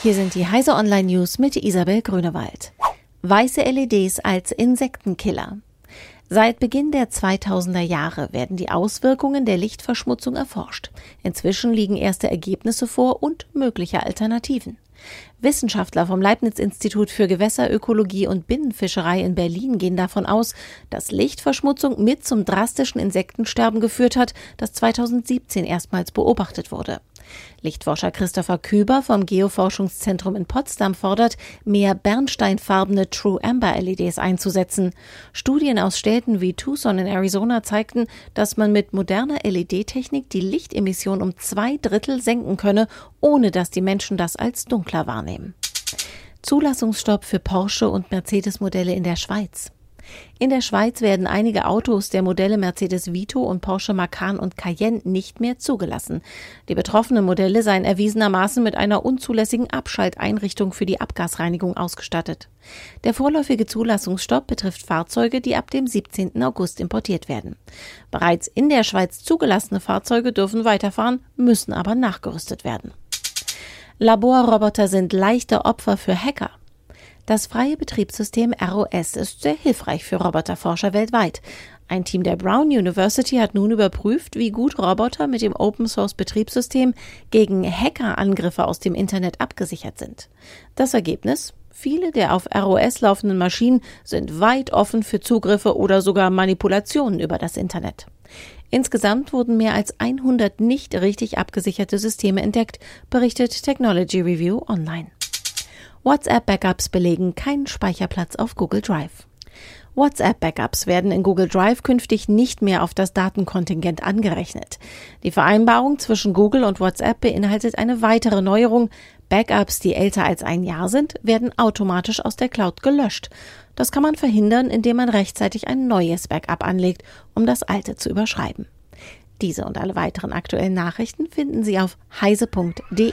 Hier sind die Heise Online News mit Isabel Grünewald. Weiße LEDs als Insektenkiller. Seit Beginn der 2000er Jahre werden die Auswirkungen der Lichtverschmutzung erforscht. Inzwischen liegen erste Ergebnisse vor und mögliche Alternativen. Wissenschaftler vom Leibniz-Institut für Gewässerökologie und Binnenfischerei in Berlin gehen davon aus, dass Lichtverschmutzung mit zum drastischen Insektensterben geführt hat, das 2017 erstmals beobachtet wurde. Lichtforscher Christopher Küber vom Geoforschungszentrum in Potsdam fordert, mehr bernsteinfarbene True Amber LEDs einzusetzen. Studien aus Städten wie Tucson in Arizona zeigten, dass man mit moderner LED-Technik die Lichtemission um zwei Drittel senken könne, ohne dass die Menschen das als dunkler wahrnehmen. Zulassungsstopp für Porsche und Mercedes-Modelle in der Schweiz. In der Schweiz werden einige Autos der Modelle Mercedes Vito und Porsche Macan und Cayenne nicht mehr zugelassen. Die betroffenen Modelle seien erwiesenermaßen mit einer unzulässigen Abschalteinrichtung für die Abgasreinigung ausgestattet. Der vorläufige Zulassungsstopp betrifft Fahrzeuge, die ab dem 17. August importiert werden. Bereits in der Schweiz zugelassene Fahrzeuge dürfen weiterfahren, müssen aber nachgerüstet werden. Laborroboter sind leichte Opfer für Hacker. Das freie Betriebssystem ROS ist sehr hilfreich für Roboterforscher weltweit. Ein Team der Brown University hat nun überprüft, wie gut Roboter mit dem Open Source Betriebssystem gegen Hackerangriffe aus dem Internet abgesichert sind. Das Ergebnis? Viele der auf ROS laufenden Maschinen sind weit offen für Zugriffe oder sogar Manipulationen über das Internet. Insgesamt wurden mehr als 100 nicht richtig abgesicherte Systeme entdeckt, berichtet Technology Review Online. WhatsApp-Backups belegen keinen Speicherplatz auf Google Drive. WhatsApp-Backups werden in Google Drive künftig nicht mehr auf das Datenkontingent angerechnet. Die Vereinbarung zwischen Google und WhatsApp beinhaltet eine weitere Neuerung. Backups, die älter als ein Jahr sind, werden automatisch aus der Cloud gelöscht. Das kann man verhindern, indem man rechtzeitig ein neues Backup anlegt, um das alte zu überschreiben. Diese und alle weiteren aktuellen Nachrichten finden Sie auf heise.de.